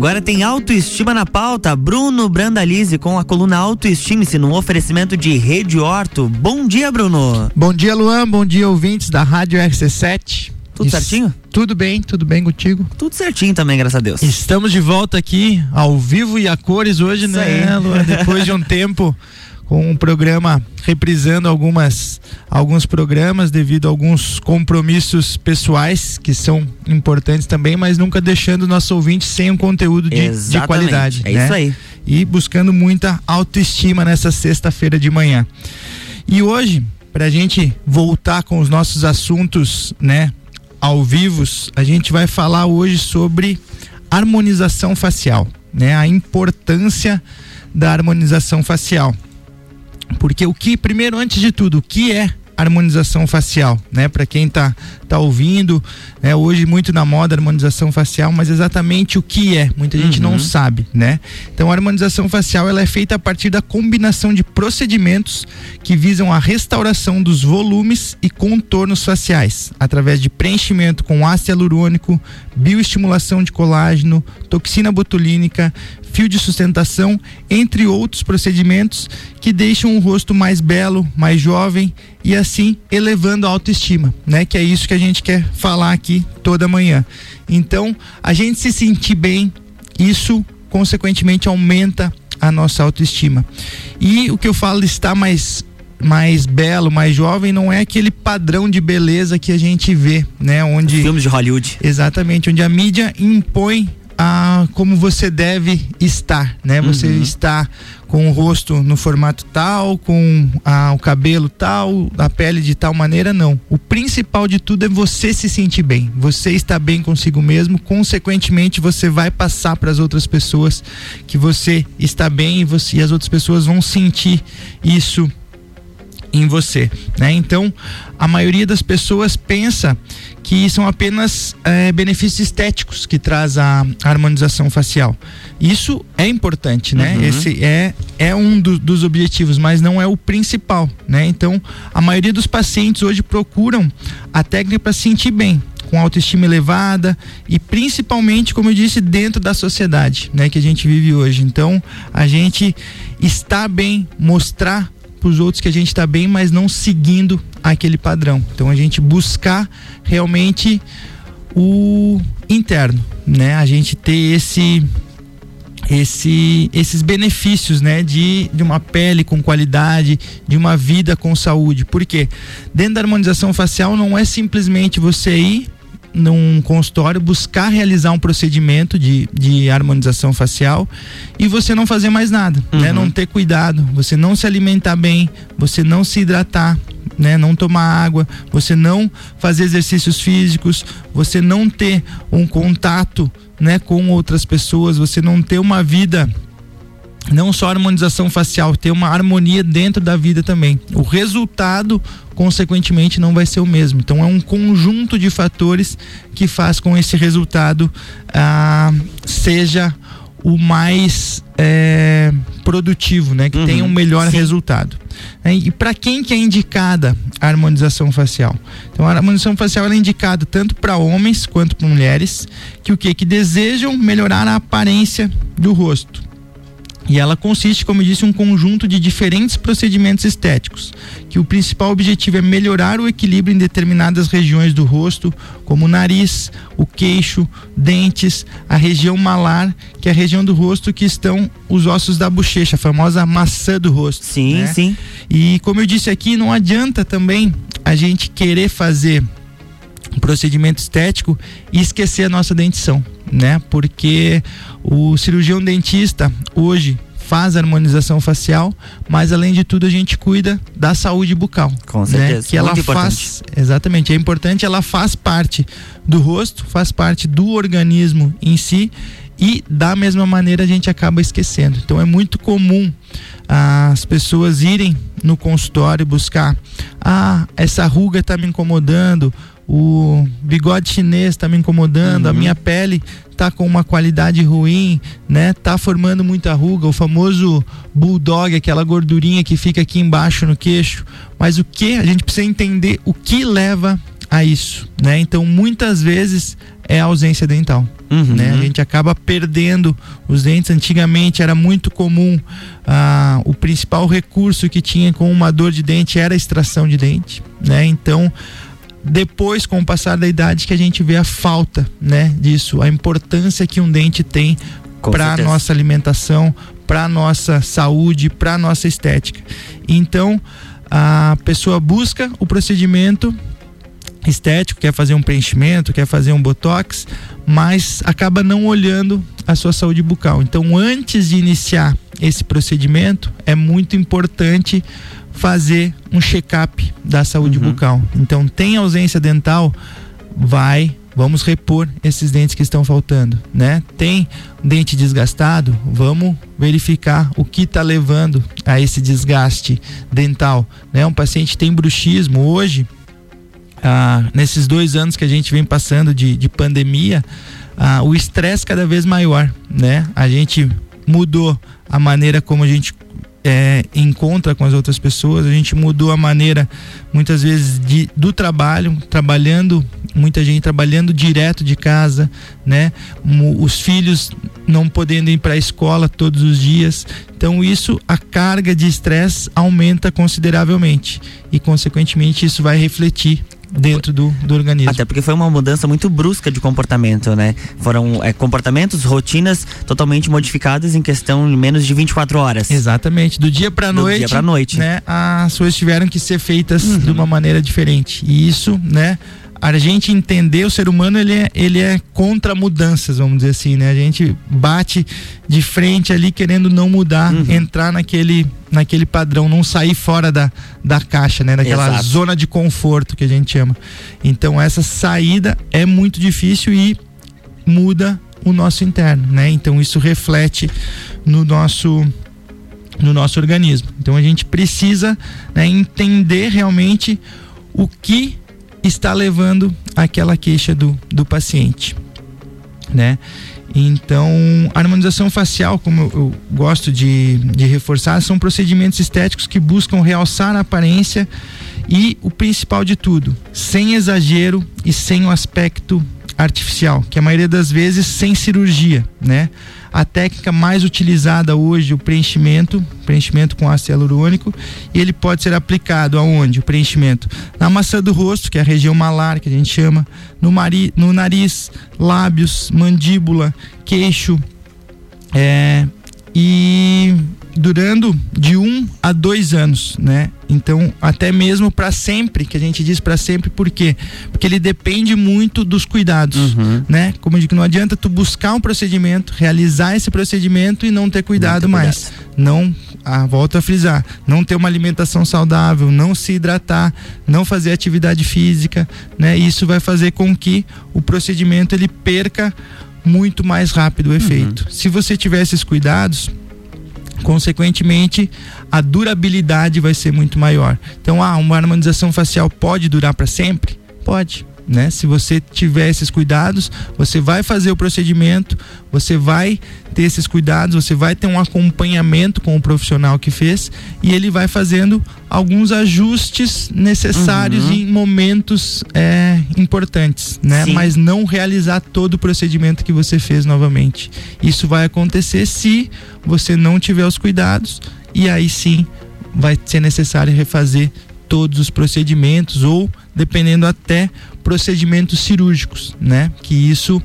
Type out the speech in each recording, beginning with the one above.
agora tem autoestima na pauta. Bruno Brandalize com a coluna Autoestime-se no oferecimento de Rede Horto. Bom dia, Bruno. Bom dia, Luan. Bom dia, ouvintes da Rádio RC7. Tudo Isso. certinho? Tudo bem, tudo bem contigo? Tudo certinho também, graças a Deus. Estamos de volta aqui ao vivo e a cores hoje, Isso né, aí. Luan? Depois de um tempo com um programa reprisando algumas alguns programas devido a alguns compromissos pessoais que são importantes também, mas nunca deixando o nosso ouvinte sem um conteúdo de, de qualidade. É né? isso aí. E buscando muita autoestima nessa sexta-feira de manhã. E hoje, para a gente voltar com os nossos assuntos, né, ao vivo, a gente vai falar hoje sobre harmonização facial, né, a importância da harmonização facial. Porque o que, primeiro, antes de tudo, o que é harmonização facial, né? Para quem tá tá ouvindo, né? Hoje muito na moda harmonização facial, mas exatamente o que é, muita gente uhum. não sabe, né? Então a harmonização facial ela é feita a partir da combinação de procedimentos que visam a restauração dos volumes e contornos faciais, através de preenchimento com ácido hialurônico, bioestimulação de colágeno, toxina botulínica, fio de sustentação, entre outros procedimentos que deixam o rosto mais belo, mais jovem e assim elevando a autoestima, né? Que é isso que a gente quer falar aqui toda manhã. Então, a gente se sentir bem, isso consequentemente aumenta a nossa autoestima. E o que eu falo está mais mais belo, mais jovem, não é aquele padrão de beleza que a gente vê, né? Onde filmes de Hollywood. Exatamente, onde a mídia impõe a como você deve estar, né? Você uhum. está com o rosto no formato tal, com a, o cabelo tal, a pele de tal maneira, não. O principal de tudo é você se sentir bem. Você está bem consigo mesmo, consequentemente você vai passar para as outras pessoas que você está bem e, você, e as outras pessoas vão sentir isso em você, né? Então, a maioria das pessoas pensa que são apenas é, benefícios estéticos que traz a harmonização facial. Isso é importante, né? Uhum. Esse é, é um do, dos objetivos, mas não é o principal, né? Então, a maioria dos pacientes hoje procuram a técnica para se sentir bem, com autoestima elevada e principalmente, como eu disse, dentro da sociedade, né, que a gente vive hoje. Então, a gente está bem, mostrar para os outros que a gente está bem, mas não seguindo aquele padrão. Então a gente buscar realmente o interno, né? A gente ter esse esse, esses benefícios, né, de, de uma pele com qualidade, de uma vida com saúde. Porque dentro da harmonização facial não é simplesmente você ir num consultório buscar realizar um procedimento de, de harmonização facial e você não fazer mais nada, né? uhum. né? Não ter cuidado, você não se alimentar bem, você não se hidratar, né? Não tomar água, você não fazer exercícios físicos, você não ter um contato, né, com outras pessoas, você não ter uma vida não só harmonização facial, ter uma harmonia dentro da vida também. O resultado, consequentemente, não vai ser o mesmo. Então, é um conjunto de fatores que faz com esse resultado ah, seja o mais é, produtivo, né? Que uhum, tenha um melhor sim. resultado. É, e para quem que é indicada a harmonização facial? Então, a harmonização facial é indicada tanto para homens quanto para mulheres que o que que desejam melhorar a aparência do rosto e ela consiste, como eu disse, em um conjunto de diferentes procedimentos estéticos, que o principal objetivo é melhorar o equilíbrio em determinadas regiões do rosto, como o nariz, o queixo, dentes, a região malar, que é a região do rosto que estão os ossos da bochecha, a famosa maçã do rosto. Sim, né? sim. E como eu disse aqui, não adianta também a gente querer fazer um procedimento estético e esquecer a nossa dentição, né? Porque o cirurgião dentista hoje faz harmonização facial, mas além de tudo a gente cuida da saúde bucal. Com né? certeza. Né? Que ela faz, exatamente, é importante, ela faz parte do rosto, faz parte do organismo em si e da mesma maneira a gente acaba esquecendo. Então é muito comum as pessoas irem no consultório buscar, ah, essa ruga está me incomodando, o bigode chinês está me incomodando, uhum. a minha pele tá com uma qualidade ruim, né? Tá formando muita ruga, o famoso bulldog, aquela gordurinha que fica aqui embaixo no queixo. Mas o que a gente precisa entender o que leva a isso, né? Então muitas vezes é a ausência dental, uhum. né? A gente acaba perdendo os dentes. Antigamente era muito comum ah, o principal recurso que tinha com uma dor de dente era a extração de dente, né? Então depois com o passar da idade que a gente vê a falta, né, disso, a importância que um dente tem para nossa alimentação, para nossa saúde, para nossa estética. Então, a pessoa busca o procedimento estético, quer fazer um preenchimento, quer fazer um botox, mas acaba não olhando a sua saúde bucal. Então, antes de iniciar esse procedimento, é muito importante fazer um check-up da saúde uhum. bucal. Então, tem ausência dental, vai vamos repor esses dentes que estão faltando, né? Tem dente desgastado, vamos verificar o que está levando a esse desgaste dental, né? Um paciente tem bruxismo hoje, ah, nesses dois anos que a gente vem passando de, de pandemia, ah, o estresse cada vez maior, né? A gente mudou a maneira como a gente é, encontra com as outras pessoas, a gente mudou a maneira, muitas vezes, de, do trabalho, trabalhando, muita gente trabalhando direto de casa, né? Os filhos não podendo ir para a escola todos os dias. Então, isso, a carga de estresse aumenta consideravelmente e, consequentemente, isso vai refletir dentro do, do organismo. Até porque foi uma mudança muito brusca de comportamento, né? Foram é, comportamentos, rotinas totalmente modificadas em questão de menos de 24 horas. Exatamente. Do dia para noite. Do dia para noite. Né, as coisas tiveram que ser feitas uhum. de uma maneira diferente. E isso, né? A gente entender o ser humano ele é, ele é contra mudanças, vamos dizer assim, né? A gente bate de frente ali querendo não mudar, uhum. entrar naquele naquele padrão, não sair fora da, da caixa, né? Daquela Exato. zona de conforto que a gente chama. Então essa saída é muito difícil e muda o nosso interno, né? Então isso reflete no nosso no nosso organismo. Então a gente precisa né, entender realmente o que está levando aquela queixa do, do paciente, né? Então, a harmonização facial, como eu, eu gosto de, de reforçar, são procedimentos estéticos que buscam realçar a aparência e o principal de tudo, sem exagero e sem o aspecto artificial, que a maioria das vezes sem cirurgia, né? A técnica mais utilizada hoje, o preenchimento, preenchimento com ácido hialurônico, e ele pode ser aplicado aonde? O preenchimento na maçã do rosto, que é a região malar, que a gente chama, no, mari, no nariz, lábios, mandíbula, queixo, é, e durando de um a dois anos, né? Então, até mesmo para sempre, que a gente diz para sempre, por quê? Porque ele depende muito dos cuidados, uhum. né? Como eu digo, não adianta tu buscar um procedimento, realizar esse procedimento e não ter cuidado não ter mais. Cuidado. Não, ah, volto a frisar, não ter uma alimentação saudável, não se hidratar, não fazer atividade física, né? Isso vai fazer com que o procedimento ele perca muito mais rápido o efeito. Uhum. Se você tiver esses cuidados, consequentemente a durabilidade vai ser muito maior. Então, ah, uma harmonização facial pode durar para sempre? Pode. Né? Se você tiver esses cuidados, você vai fazer o procedimento, você vai ter esses cuidados, você vai ter um acompanhamento com o profissional que fez e ele vai fazendo alguns ajustes necessários uhum. em momentos é, importantes, né? Sim. Mas não realizar todo o procedimento que você fez novamente. Isso vai acontecer se você não tiver os cuidados e aí sim vai ser necessário refazer todos os procedimentos ou dependendo até procedimentos cirúrgicos, né? Que isso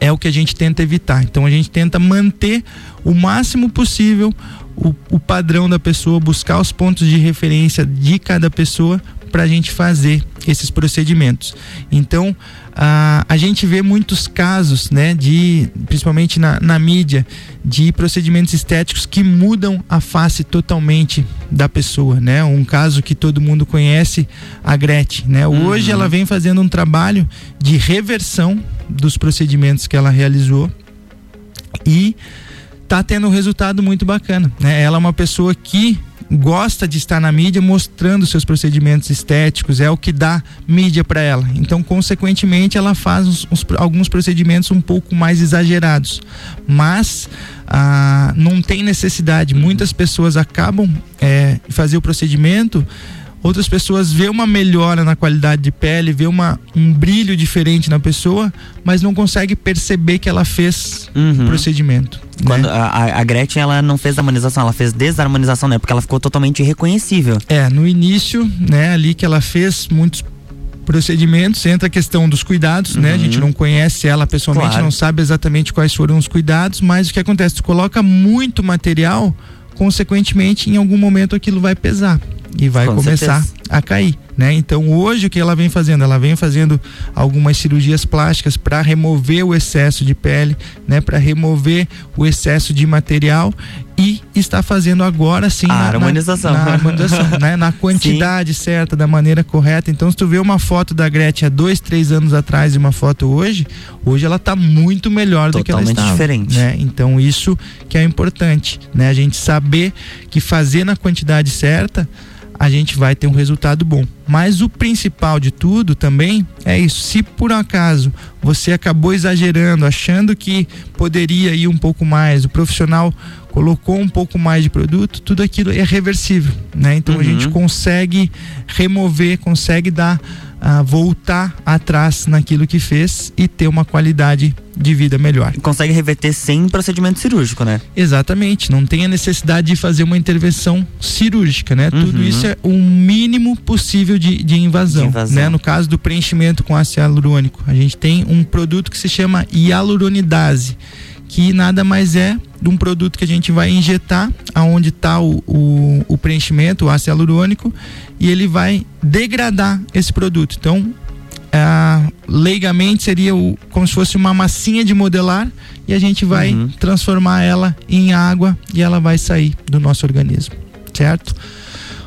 é o que a gente tenta evitar. Então a gente tenta manter o máximo possível o, o padrão da pessoa, buscar os pontos de referência de cada pessoa para a gente fazer esses procedimentos. Então, a, a gente vê muitos casos, né, de, principalmente na, na mídia, de procedimentos estéticos que mudam a face totalmente da pessoa, né? Um caso que todo mundo conhece, a Gretchen, né? Hoje uhum. ela vem fazendo um trabalho de reversão dos procedimentos que ela realizou e tá tendo um resultado muito bacana, né? Ela é uma pessoa que gosta de estar na mídia mostrando seus procedimentos estéticos, é o que dá mídia para ela. Então, consequentemente, ela faz uns, uns, alguns procedimentos um pouco mais exagerados. Mas ah, não tem necessidade. Muitas pessoas acabam é, fazer o procedimento outras pessoas vê uma melhora na qualidade de pele, vê uma, um brilho diferente na pessoa, mas não consegue perceber que ela fez uhum. o procedimento. Né? Quando né? a, a, Gretchen ela não fez harmonização, ela fez desarmonização, né? Porque ela ficou totalmente irreconhecível. É, no início, né, ali que ela fez muitos procedimentos, entra a questão dos cuidados, uhum. né? A gente uhum. não conhece ela pessoalmente, claro. não sabe exatamente quais foram os cuidados, mas o que acontece? Tu coloca muito material, consequentemente, em algum momento aquilo vai pesar e vai Com começar certeza. a cair, né? Então hoje o que ela vem fazendo? Ela vem fazendo algumas cirurgias plásticas para remover o excesso de pele, né? Para remover o excesso de material e está fazendo agora sim a na, harmonização, na, na harmonização, né? Na quantidade sim. certa, da maneira correta. Então se tu vê uma foto da Gretchen há dois, três anos atrás e uma foto hoje, hoje ela está muito melhor Totalmente do que ela estava. diferente. Né? Então isso que é importante, né? A gente saber que fazer na quantidade certa a gente vai ter um resultado bom. Mas o principal de tudo também é isso. Se por acaso você acabou exagerando, achando que poderia ir um pouco mais, o profissional colocou um pouco mais de produto, tudo aquilo é reversível, né? Então uhum. a gente consegue remover, consegue dar a voltar atrás naquilo que fez e ter uma qualidade de vida melhor. Consegue reverter sem procedimento cirúrgico, né? Exatamente, não tem a necessidade de fazer uma intervenção cirúrgica, né? Uhum. Tudo isso é o mínimo possível de, de, invasão, de invasão, né? No caso do preenchimento com ácido hialurônico, a gente tem um produto que se chama hialuronidase que nada mais é de um produto que a gente vai injetar aonde está o, o, o, preenchimento, o ácido hialurônico, e ele vai degradar esse produto. Então, é, leigamente seria o, como se fosse uma massinha de modelar e a gente vai uhum. transformar ela em água e ela vai sair do nosso organismo, certo?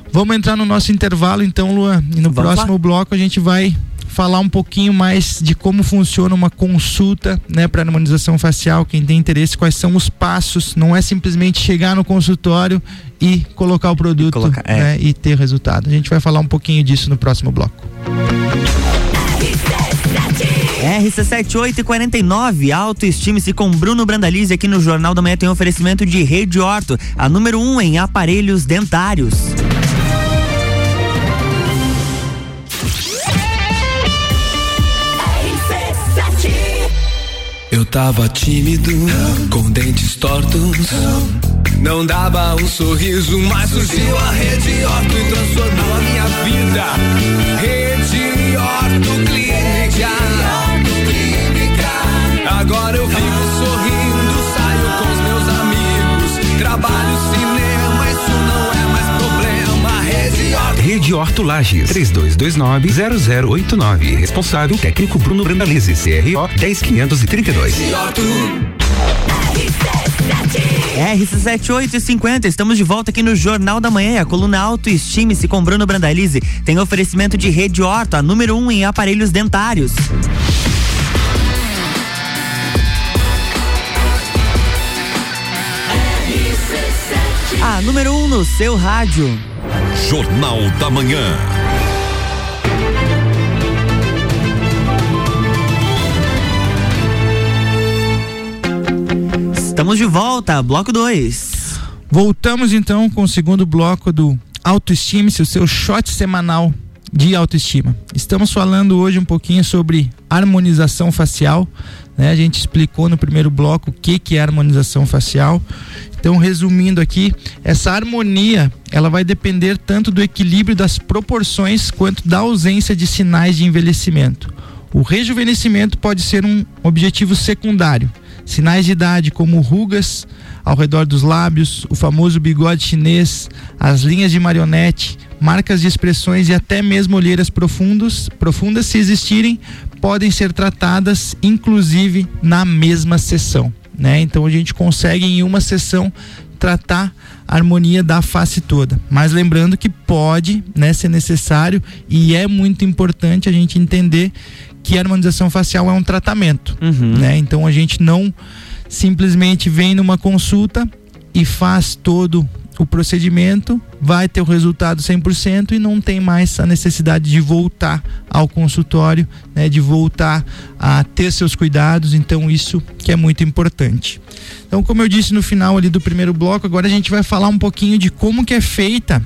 Vamos entrar no nosso intervalo então, Luan, e no Vamos próximo lá. bloco a gente vai falar um pouquinho mais de como funciona uma consulta, né, para harmonização facial, quem tem interesse, quais são os passos, não é simplesmente chegar no consultório e colocar o produto e, colocar, é. né, e ter resultado. A gente vai falar um pouquinho disso no próximo bloco. RC7849, autoestime-se com Bruno Brandalize aqui no Jornal da Manhã tem oferecimento de Rede Orto, a número 1 um em aparelhos dentários. Eu tava tímido, com dentes tortos. Não dava um sorriso, mas surgiu a Rede Orto e transformou a minha vida. Rede Orto Clínica. Agora eu vivo sorrindo, Rede Orto. Rede Horto Lages, 3229-0089. Responsável técnico Bruno Brandalize, CRO 10532. RC7850, estamos de volta aqui no Jornal da Manhã. A coluna Autoestime-se com Bruno Brandalize tem oferecimento de Rede Horto, a número 1 um em aparelhos dentários. A número 1 um no seu rádio. Jornal da Manhã. Estamos de volta, bloco 2. Voltamos então com o segundo bloco do Autoestime-se, o seu shot semanal de autoestima. Estamos falando hoje um pouquinho sobre harmonização facial. Né? A gente explicou no primeiro bloco o que, que é harmonização facial. Então, resumindo aqui, essa harmonia ela vai depender tanto do equilíbrio das proporções quanto da ausência de sinais de envelhecimento. O rejuvenescimento pode ser um objetivo secundário. Sinais de idade como rugas ao redor dos lábios, o famoso bigode chinês, as linhas de marionete, marcas de expressões e até mesmo olheiras profundos, profundas, se existirem, podem ser tratadas inclusive na mesma sessão né? Então a gente consegue em uma sessão tratar a harmonia da face toda. Mas lembrando que pode, né, ser necessário e é muito importante a gente entender que a harmonização facial é um tratamento, uhum. né? Então a gente não simplesmente vem numa consulta e faz todo o procedimento, vai ter o resultado 100% e não tem mais a necessidade de voltar ao consultório, né, de voltar a ter seus cuidados. Então, isso que é muito importante. Então, como eu disse no final ali do primeiro bloco, agora a gente vai falar um pouquinho de como que é feita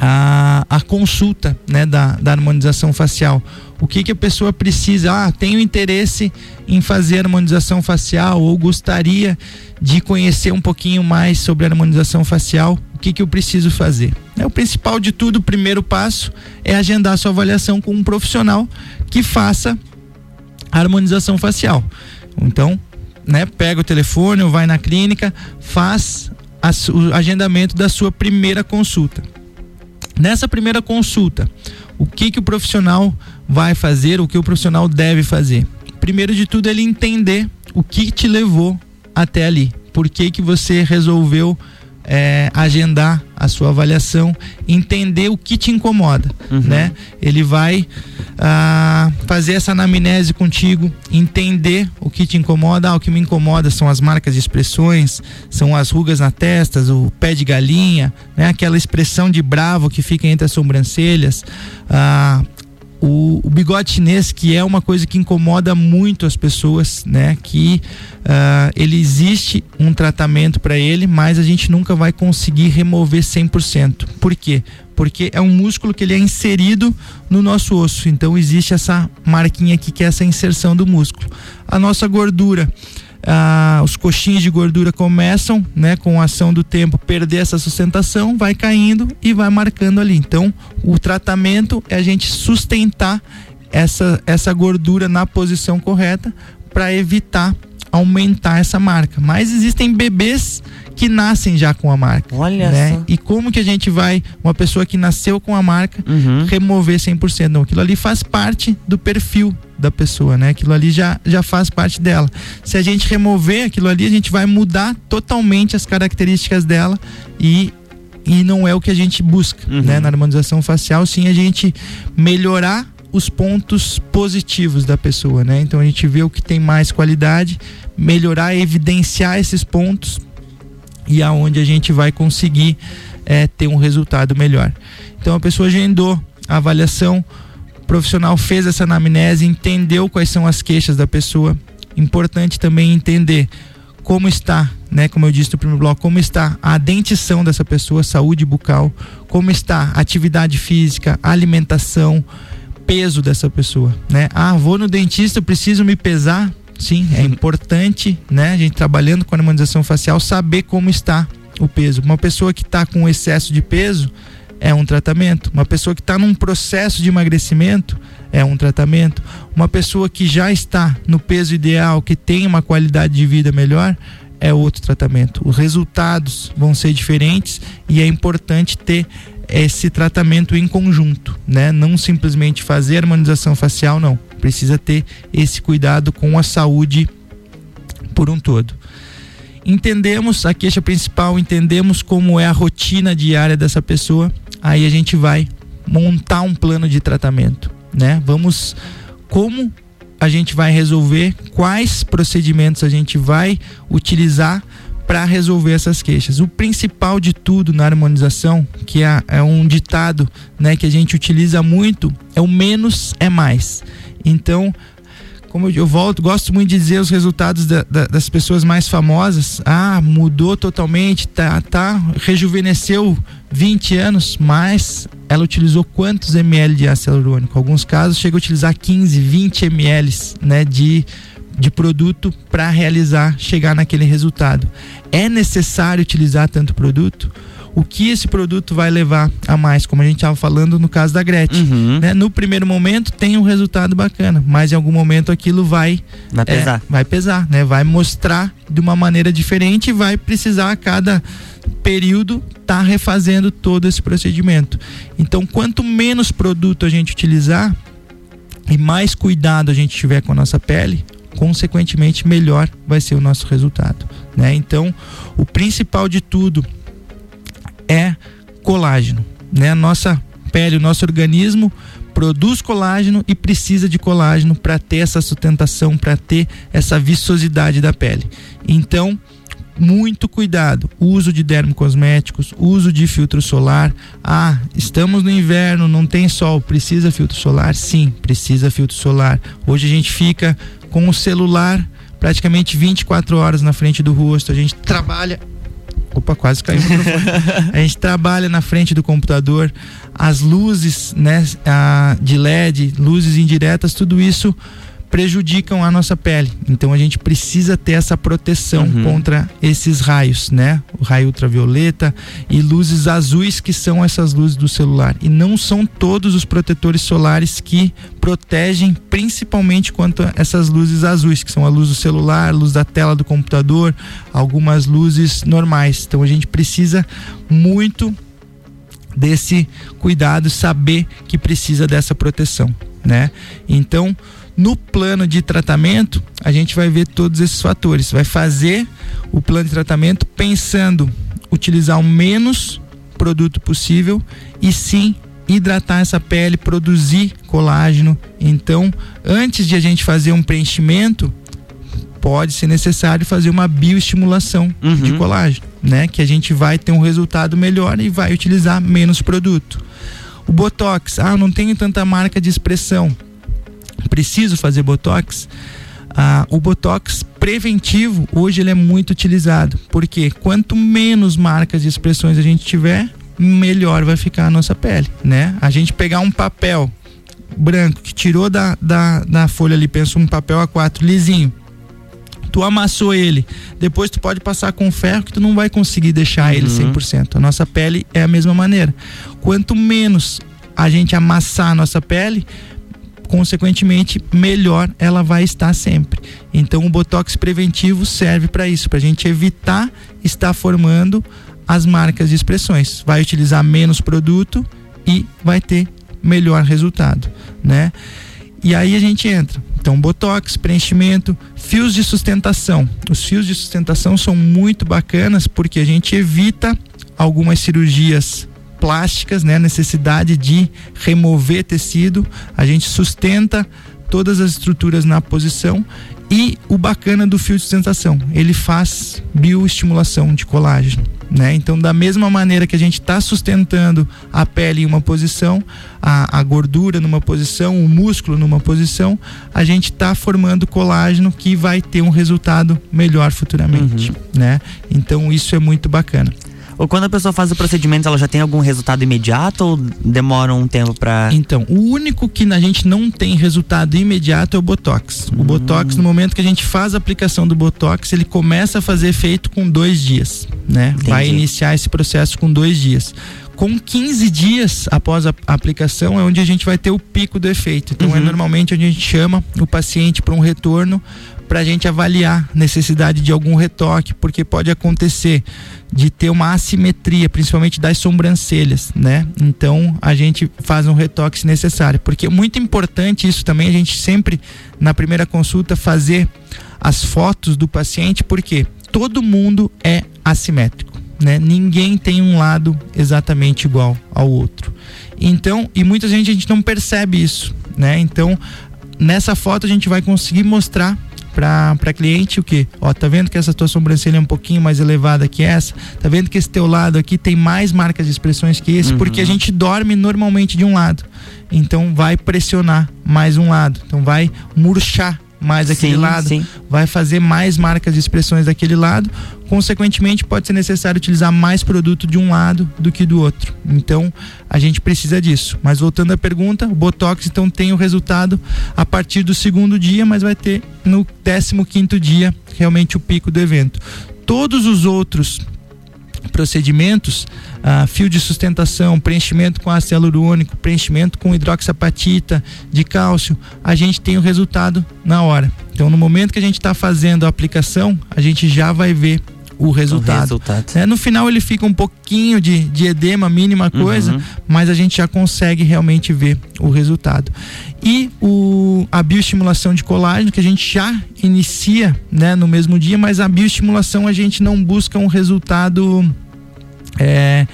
a, a consulta né, da, da harmonização facial. O que, que a pessoa precisa? Ah, tenho interesse em fazer harmonização facial ou gostaria de conhecer um pouquinho mais sobre harmonização facial. O que, que eu preciso fazer? É, o principal de tudo, o primeiro passo, é agendar sua avaliação com um profissional que faça harmonização facial. Então, né, pega o telefone ou vai na clínica, faz a, o agendamento da sua primeira consulta. Nessa primeira consulta, o que que o profissional vai fazer, o que o profissional deve fazer? Primeiro de tudo, ele entender o que te levou até ali. Por que que você resolveu é, agendar a sua avaliação, entender o que te incomoda, uhum. né? Ele vai ah, fazer essa anamnese contigo, entender o que te incomoda. Ah, o que me incomoda são as marcas de expressões, são as rugas na testa, o pé de galinha, né? Aquela expressão de bravo que fica entre as sobrancelhas, ah, o, o, bigode chinês, que é uma coisa que incomoda muito as pessoas, né? Que uh, ele existe um tratamento para ele, mas a gente nunca vai conseguir remover 100%. Por quê? Porque é um músculo que ele é inserido no nosso osso. Então existe essa marquinha aqui que é essa inserção do músculo. A nossa gordura ah, os coxinhos de gordura começam, né, com a ação do tempo, perder essa sustentação, vai caindo e vai marcando ali. Então, o tratamento é a gente sustentar essa, essa gordura na posição correta para evitar aumentar essa marca. Mas existem bebês que nascem já com a marca. Olha né? só. E como que a gente vai, uma pessoa que nasceu com a marca, uhum. remover 100%? Não, aquilo ali faz parte do perfil da pessoa, né? Aquilo ali já, já faz parte dela. Se a gente remover aquilo ali, a gente vai mudar totalmente as características dela e e não é o que a gente busca, uhum. né? Na harmonização facial, sim, a gente melhorar os pontos positivos da pessoa, né? Então a gente vê o que tem mais qualidade, melhorar, evidenciar esses pontos e aonde a gente vai conseguir é, ter um resultado melhor. Então a pessoa agendou a avaliação, o profissional fez essa anamnese, entendeu quais são as queixas da pessoa. Importante também entender como está, né, como eu disse no primeiro bloco, como está a dentição dessa pessoa, saúde bucal, como está a atividade física, alimentação, peso dessa pessoa, né? Ah, vou no dentista, preciso me pesar. Sim, é importante, né? A gente trabalhando com a harmonização facial saber como está o peso. Uma pessoa que está com excesso de peso é um tratamento. Uma pessoa que está num processo de emagrecimento é um tratamento. Uma pessoa que já está no peso ideal, que tem uma qualidade de vida melhor, é outro tratamento. Os resultados vão ser diferentes e é importante ter esse tratamento em conjunto, né? Não simplesmente fazer harmonização facial, não. Precisa ter esse cuidado com a saúde por um todo. Entendemos a queixa principal, entendemos como é a rotina diária dessa pessoa, aí a gente vai montar um plano de tratamento, né? Vamos como a gente vai resolver, quais procedimentos a gente vai utilizar para resolver essas queixas. O principal de tudo na harmonização, que é, é, um ditado né, que a gente utiliza muito, é o menos é mais. Então, como eu, eu volto, gosto muito de dizer os resultados da, da, das pessoas mais famosas. Ah, mudou totalmente, tá, tá, rejuvenesceu 20 anos, mas ela utilizou quantos ml de ácido hialurônico? Alguns casos chega a utilizar 15, 20 ml, né, de de produto para realizar, chegar naquele resultado. É necessário utilizar tanto produto? O que esse produto vai levar a mais, como a gente estava falando no caso da Gretchen. Uhum. Né? No primeiro momento tem um resultado bacana, mas em algum momento aquilo vai vai pesar, é, vai pesar, né? Vai mostrar de uma maneira diferente e vai precisar a cada período tá refazendo todo esse procedimento. Então, quanto menos produto a gente utilizar e mais cuidado a gente tiver com a nossa pele, consequentemente melhor vai ser o nosso resultado, né? Então, o principal de tudo é colágeno, né? A nossa pele, o nosso organismo produz colágeno e precisa de colágeno para ter essa sustentação, para ter essa viçosidade da pele. Então, muito cuidado. Uso de dermocosméticos, uso de filtro solar. Ah, estamos no inverno, não tem sol, precisa filtro solar? Sim, precisa filtro solar. Hoje a gente fica com o celular praticamente 24 horas na frente do rosto. A gente trabalha Opa, quase caiu o microfone. a gente trabalha na frente do computador, as luzes né, a, de LED, luzes indiretas, tudo isso prejudicam a nossa pele. Então a gente precisa ter essa proteção uhum. contra esses raios, né? O raio ultravioleta e luzes azuis que são essas luzes do celular. E não são todos os protetores solares que protegem principalmente quanto a essas luzes azuis, que são a luz do celular, luz da tela do computador, algumas luzes normais. Então a gente precisa muito desse cuidado, saber que precisa dessa proteção, né? Então, no plano de tratamento, a gente vai ver todos esses fatores. Vai fazer o plano de tratamento pensando utilizar o menos produto possível e sim hidratar essa pele, produzir colágeno. Então, antes de a gente fazer um preenchimento, pode ser necessário fazer uma bioestimulação uhum. de colágeno, né? Que a gente vai ter um resultado melhor e vai utilizar menos produto. O botox, ah, não tenho tanta marca de expressão preciso fazer botox, ah, o botox preventivo hoje ele é muito utilizado porque quanto menos marcas e expressões a gente tiver melhor vai ficar a nossa pele né a gente pegar um papel branco que tirou da, da, da folha ali pensa um papel A4 lisinho tu amassou ele, depois tu pode passar com ferro que tu não vai conseguir deixar uhum. ele 100%. A nossa pele é a mesma maneira. Quanto menos a gente amassar a nossa pele, consequentemente, melhor ela vai estar sempre. Então, o botox preventivo serve para isso, para a gente evitar estar formando as marcas de expressões. Vai utilizar menos produto e vai ter melhor resultado, né? E aí a gente entra. Então, botox, preenchimento, fios de sustentação. Os fios de sustentação são muito bacanas porque a gente evita algumas cirurgias plásticas, né? Necessidade de remover tecido, a gente sustenta todas as estruturas na posição e o bacana do fio de sustentação, ele faz bioestimulação de colágeno. Né? Então, da mesma maneira que a gente está sustentando a pele em uma posição, a, a, gordura numa posição, o músculo numa posição, a gente está formando colágeno que vai ter um resultado melhor futuramente. Uhum. Né? Então, isso é muito bacana. Ou quando a pessoa faz o procedimento, ela já tem algum resultado imediato ou demora um tempo para? Então, o único que a gente não tem resultado imediato é o Botox. O hum. Botox, no momento que a gente faz a aplicação do Botox, ele começa a fazer efeito com dois dias, né? Entendi. Vai iniciar esse processo com dois dias com 15 dias após a aplicação é onde a gente vai ter o pico do efeito. Então é uhum. é normalmente onde a gente chama o paciente para um retorno para a gente avaliar necessidade de algum retoque, porque pode acontecer de ter uma assimetria, principalmente das sobrancelhas, né? Então a gente faz um retoque se necessário, porque é muito importante isso também a gente sempre na primeira consulta fazer as fotos do paciente, porque todo mundo é assimétrico, né? Ninguém tem um lado exatamente igual ao outro. Então, e muita gente a gente não percebe isso, né? Então, nessa foto a gente vai conseguir mostrar para cliente o que? Ó, tá vendo que essa tua sobrancelha é um pouquinho mais elevada que essa? Tá vendo que esse teu lado aqui tem mais marcas de expressões que esse? Uhum. Porque a gente dorme normalmente de um lado. Então vai pressionar mais um lado. Então vai murchar mais aquele sim, lado, sim. vai fazer mais marcas de expressões daquele lado. Consequentemente, pode ser necessário utilizar mais produto de um lado do que do outro. Então, a gente precisa disso. Mas voltando à pergunta, o Botox então tem o resultado a partir do segundo dia, mas vai ter no 15 quinto dia realmente o pico do evento. Todos os outros procedimentos, ah, fio de sustentação, preenchimento com ácido hialurônico, preenchimento com hidroxapatita de cálcio, a gente tem o resultado na hora. Então, no momento que a gente está fazendo a aplicação, a gente já vai ver o resultado. O resultado. É, no final ele fica um pouquinho de, de edema, mínima coisa, uhum. mas a gente já consegue realmente ver o resultado. E o, a bioestimulação de colágeno, que a gente já inicia né, no mesmo dia, mas a bioestimulação a gente não busca um resultado. É,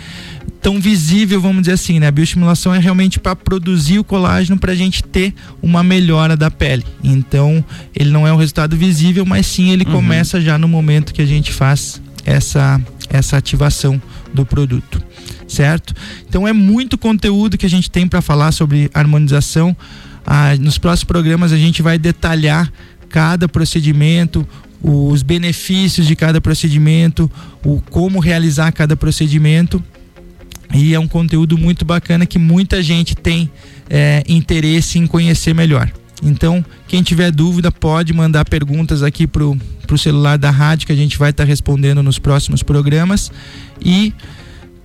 tão visível, vamos dizer assim, né? A bioestimulação é realmente para produzir o colágeno para a gente ter uma melhora da pele. Então, ele não é um resultado visível, mas sim ele uhum. começa já no momento que a gente faz essa essa ativação do produto, certo? Então é muito conteúdo que a gente tem para falar sobre harmonização. Ah, nos próximos programas a gente vai detalhar cada procedimento, os benefícios de cada procedimento, o como realizar cada procedimento. E é um conteúdo muito bacana que muita gente tem é, interesse em conhecer melhor. Então, quem tiver dúvida pode mandar perguntas aqui pro, pro celular da rádio que a gente vai estar tá respondendo nos próximos programas e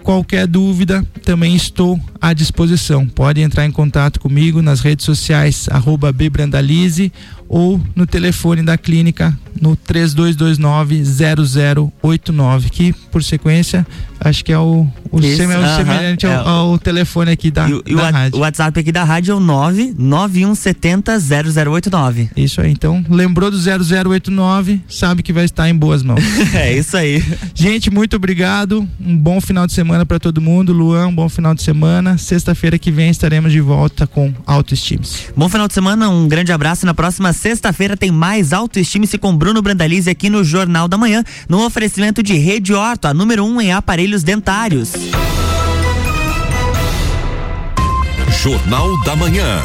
qualquer dúvida também estou à disposição. Pode entrar em contato comigo nas redes sociais Bbrandalize ou no telefone da clínica no 3229-0089, que por sequência acho que é o, o, Isso, semi, uh -huh, semelhante é, ao, ao, telefone aqui da, e, da o, rádio. O WhatsApp aqui da rádio é o 991700089. Isso aí, então lembrou do 0089, sabe que vai estar em boas mãos. é isso aí. Gente, muito obrigado. Um bom final de semana para todo mundo. Luan, um bom final de semana. Sexta-feira que vem estaremos de volta com Autoestima. Bom final de semana, um grande abraço. Na próxima sexta-feira tem mais Autoestima-se com Bruno Brandalize aqui no Jornal da Manhã, no oferecimento de Rede Orto, a número 1 um em aparelhos dentários. Jornal da Manhã.